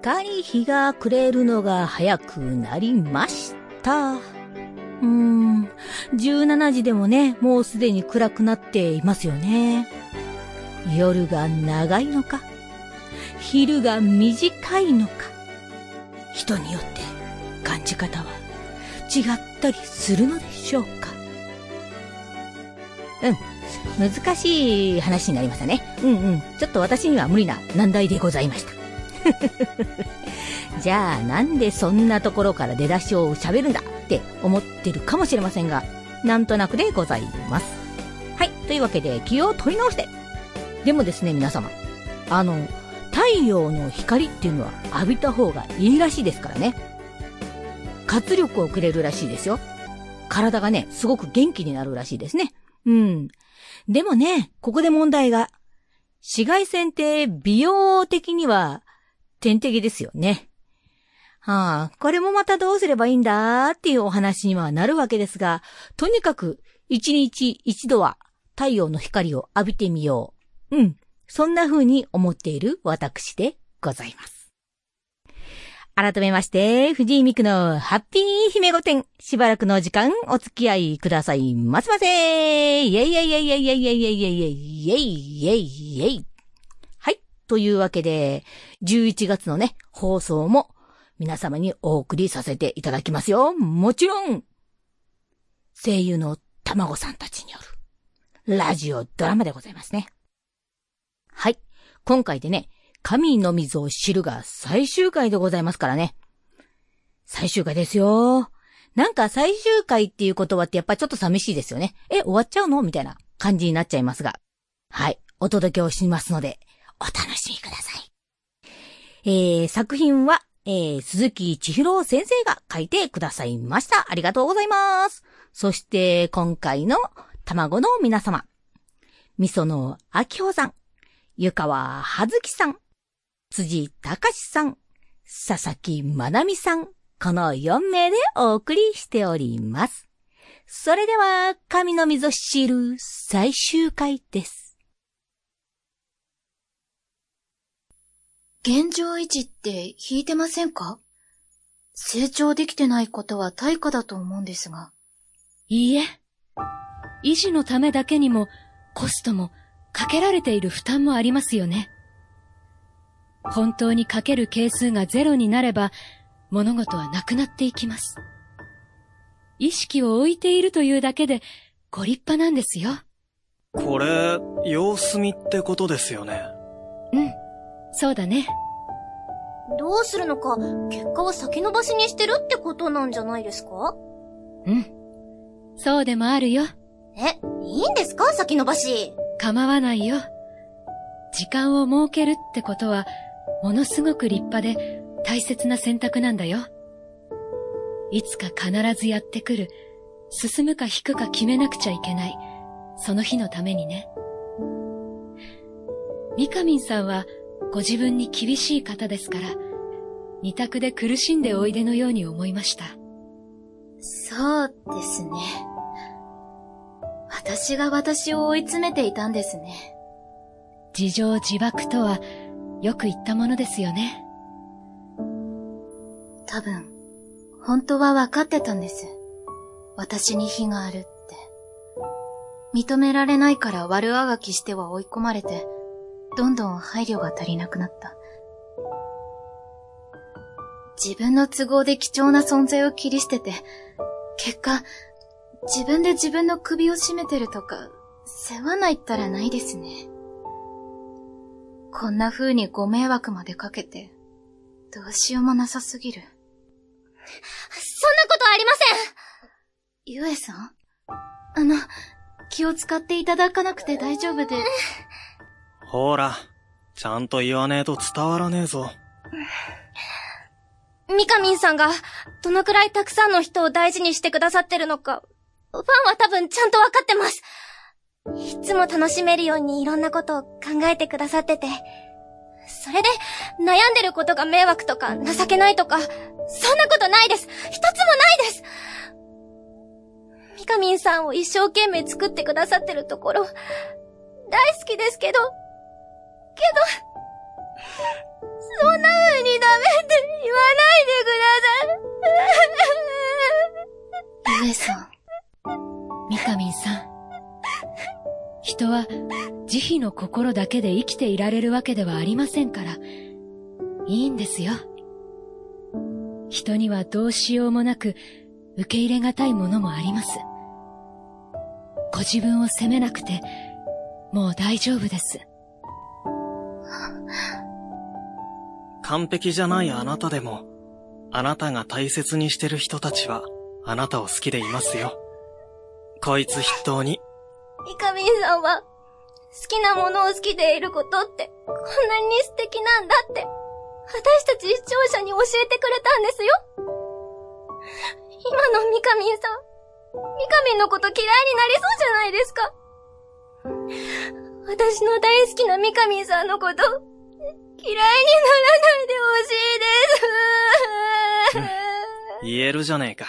かり日が暮れるのが早くなりました。うーん、17時でもね、もうすでに暗くなっていますよね。夜が長いのか、昼が短いのか、人によって感じ方は違ったりするのでしょうか。うん。難しい話になりましたね。うんうん。ちょっと私には無理な難題でございました。じゃあなんでそんなところから出だしを喋るんだって思ってるかもしれませんが、なんとなくでございます。はい。というわけで気を取り直して。でもですね、皆様。あの、太陽の光っていうのは浴びた方がいいらしいですからね。活力をくれるらしいですよ。体がね、すごく元気になるらしいですね。うん。でもね、ここで問題が。紫外線って美容的には天敵ですよね。はあ、これもまたどうすればいいんだっていうお話にはなるわけですが、とにかく一日一度は太陽の光を浴びてみよう。うん。そんな風に思っている私でございます。改めまして、藤井美久のハッピー姫御殿。しばらくの時間お付き合いくださいませませイェイイェイイェイイェイイェイイェイイェイイェイイェイイェイイェイ。というわけで、11月のね、放送も皆様にお送りさせていただきますよ。もちろん、声優の卵さんたちによる、ラジオドラマでございますね。はい。今回でね、神の水を知るが最終回でございますからね。最終回ですよ。なんか最終回っていう言葉ってやっぱちょっと寂しいですよね。え、終わっちゃうの？みたいな感じになっちゃいますが。はい。お届けをしますので、お楽しみください。えー、作品は、えー、鈴木千尋先生が書いてくださいました。ありがとうございます。そして、今回の卵の皆様。味噌の秋穂さん、湯川葉月さん、辻隆さん、佐々木まなみさん、この4名でお送りしております。それでは、神の溝知る最終回です。現状維持って引いてませんか？成長できてないことは対価だと思うんですが。いいえ。維持のためだけにもコストもかけられている負担もありますよね。本当にかける係数がゼロになれば、物事はなくなっていきます。意識を置いているというだけで、ご立派なんですよ。これ、様子見ってことですよね。うん、そうだね。どうするのか、結果を先延ばしにしてるってことなんじゃないですか？うん。そうでもあるよ。え、いいんですか？先延ばし。構わないよ。時間を設けるってことは、ものすごく立派で大切な選択なんだよ。いつか必ずやってくる、進むか引くか決めなくちゃいけない、その日のためにね。ミカミンさんはご自分に厳しい方ですから、二択で苦しんでおいでのように思いました。そうですね。私が私を追い詰めていたんですね。自情自爆とはよく言ったものですよね。多分、本当は分かってたんです。私に非があるって。認められないから悪あがきしては追い込まれて、どんどん配慮が足りなくなった。自分の都合で貴重な存在を切り捨てて、結果、自分で自分の首を絞めてるとか、世話ないったらないですね。こんな風にご迷惑までかけて、どうしようもなさすぎる。そんなことありませんゆえさん？あの、気を使っていただかなくて大丈夫で。ほら、ちゃんと言わねえと伝わらねえぞ。ミカミンさんが、どのくらいたくさんの人を大事にしてくださってるのか、ファンは多分ちゃんとわかってます。いつも楽しめるようにいろんなことを考えてくださってて、それで悩んでることが迷惑とか情けないとか、そんなことないです。一つもないです。ミカミンさんを一生懸命作ってくださってるところ、大好きですけど、けど、そんな風にダメって言わないでください。上さん、ミカミンさん。人は慈悲の心だけで生きていられるわけではありませんから、いいんですよ。人にはどうしようもなく受け入れがたいものもあります。ご自分を責めなくて、もう大丈夫です。完璧じゃないあなたでも、あなたが大切にしてる人たちは、あなたを好きでいますよ。こいつ筆頭に。イカミンさんは、好きなものを好きでいることって、こんなに素敵なんだって、私たち視聴者に教えてくれたんですよ。今のミカミンさん、ミカミンのこと嫌いになりそうじゃないですか。私の大好きなミカミンさんのこと、嫌いにならないでほしいです。言えるじゃねえか。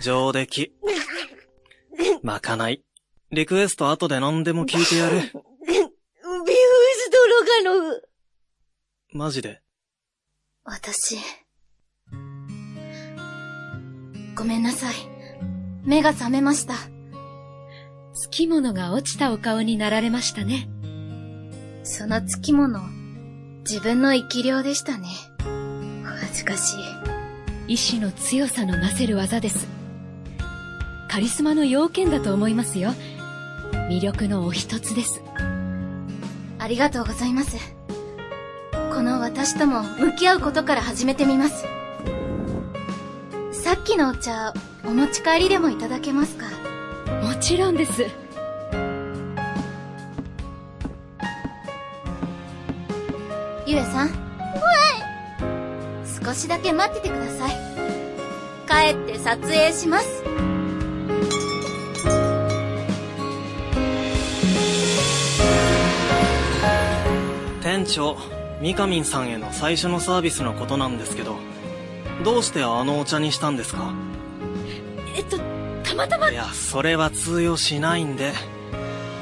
上出来。まかない。リクエスト後で何でも聞いてやる。ビフーズドロガノフ。マジで？私、ごめんなさい。目が覚めました。月物が落ちたお顔になられましたね。その月物、自分の生き量でしたね。恥ずかしい。意志の強さのなせる技です。カリスマの要件だと思いますよ。魅力のお一つです。ありがとうございます。この私とも向き合うことから始めてみます。さっきのお茶、お持ち帰りでもいただけますか？もちろんです。ゆえさん。はい。少しだけ待っててください。帰って撮影します。店長、ミカミンさんへの最初のサービスのことなんですけど、どうしてあのお茶にしたんですか？えっと、たまたま。いや、それは通用しないんで。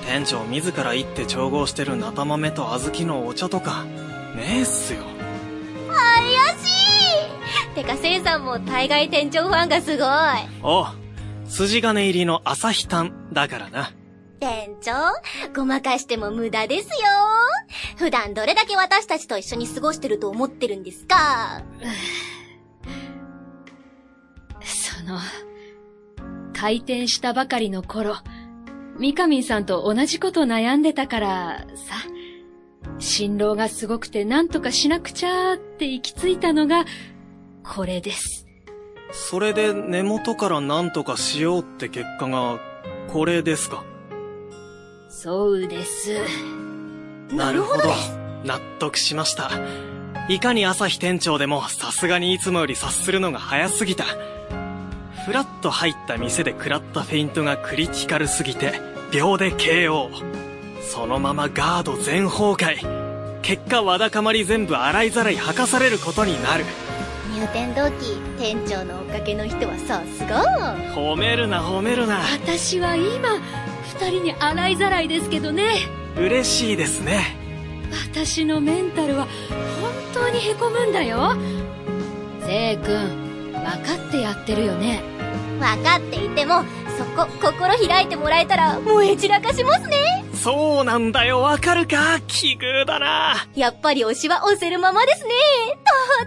店長自ら行って調合してるナタ豆と小豆のお茶とか、ねえっすよ。怪しいてか、せいさんも大概店長ファンがすごい。おう、筋金入りの朝日炭だからな。店長、ごまかしても無駄ですよ。普段どれだけ私たちと一緒に過ごしてると思ってるんですか？その、開店したばかりの頃、ミカミンさんと同じこと悩んでたからさ、辛労がすごくて何とかしなくちゃって行き着いたのが、これです。それで根元から何とかしようって結果が、これですか？そうです。なるほど。納得しました。いかに朝日店長でもさすがにいつもより察するのが早すぎた。ふらっと入った店で食らったフェイントがクリティカルすぎて、秒で KO。そのままガード全崩壊。結果わだかまり全部洗いざらい吐かされることになる。入店同期、店長のおかげの人はさすが。褒めるな褒めるな。私は今、二人に洗いざらいですけどね。嬉しいですね。私のメンタルは本当に凹むんだよ。せい君、分かってやってるよね。分かっていても、そこ、心開いてもらえたら燃え散らかしますね。そうなんだよ、わかるか？奇遇だな。やっぱり推しは押せるままですね。尊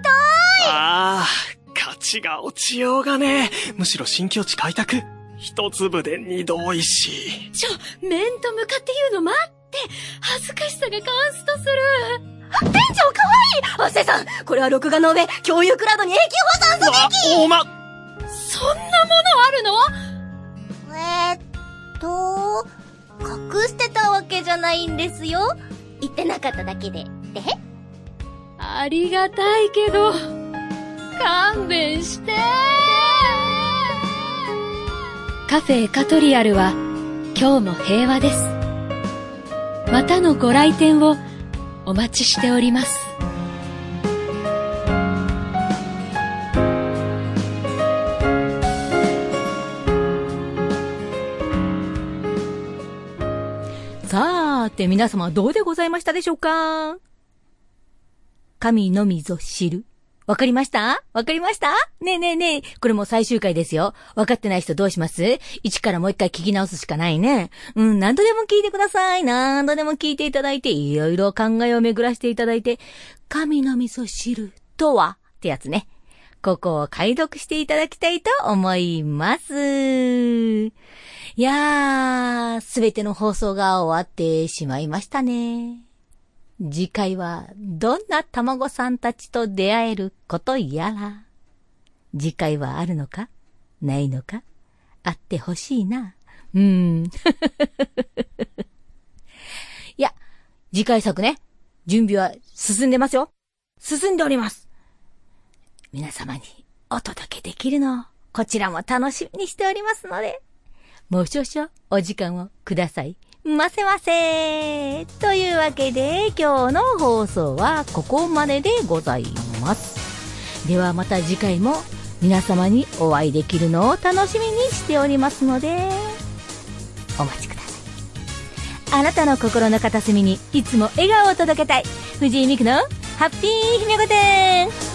いああ、価値が落ちようがねむしろ新境地開拓。一粒で二度美味しい。ちょ、面と向かって言うの待って。恥ずかしさがカンストする。店長かわいいアセさん、これは録画の上、共有クラウドに永久保存すべきおま、そんなものあるの？えー、っと、隠してたわけじゃないんですよ。言ってなかっただけで。でありがたいけど、勘弁して。カフェエカトリアルは今日も平和です。またのご来店をお待ちしております。さーて皆様どうでございましたでしょうか？神のみぞ知るわかりました？わかりました？ねえねえねえ、これもう最終回ですよ。わかってない人どうします？一からもう一回聞き直すしかないね。うん、何度でも聞いてください。何度でも聞いていただいて、いろいろ考えを巡らしていただいて、神の味噌汁とは？ってやつね。ここを解読していただきたいと思います。いやー、すべての放送が終わってしまいましたね。次回はどんな卵さんたちと出会えることやら。次回はあるのか？ないのか？あってほしいな。うーん。いや、次回作ね、準備は進んでますよ。進んでおります。皆様にお届けできるのを、こちらも楽しみにしておりますので、もう少々お時間をください。ませませというわけで今日の放送はここまででございます。ではまた次回も皆様にお会いできるのを楽しみにしておりますので、お待ちください。あなたの心の片隅にいつも笑顔を届けたい。藤井美久のハッピー姫御殿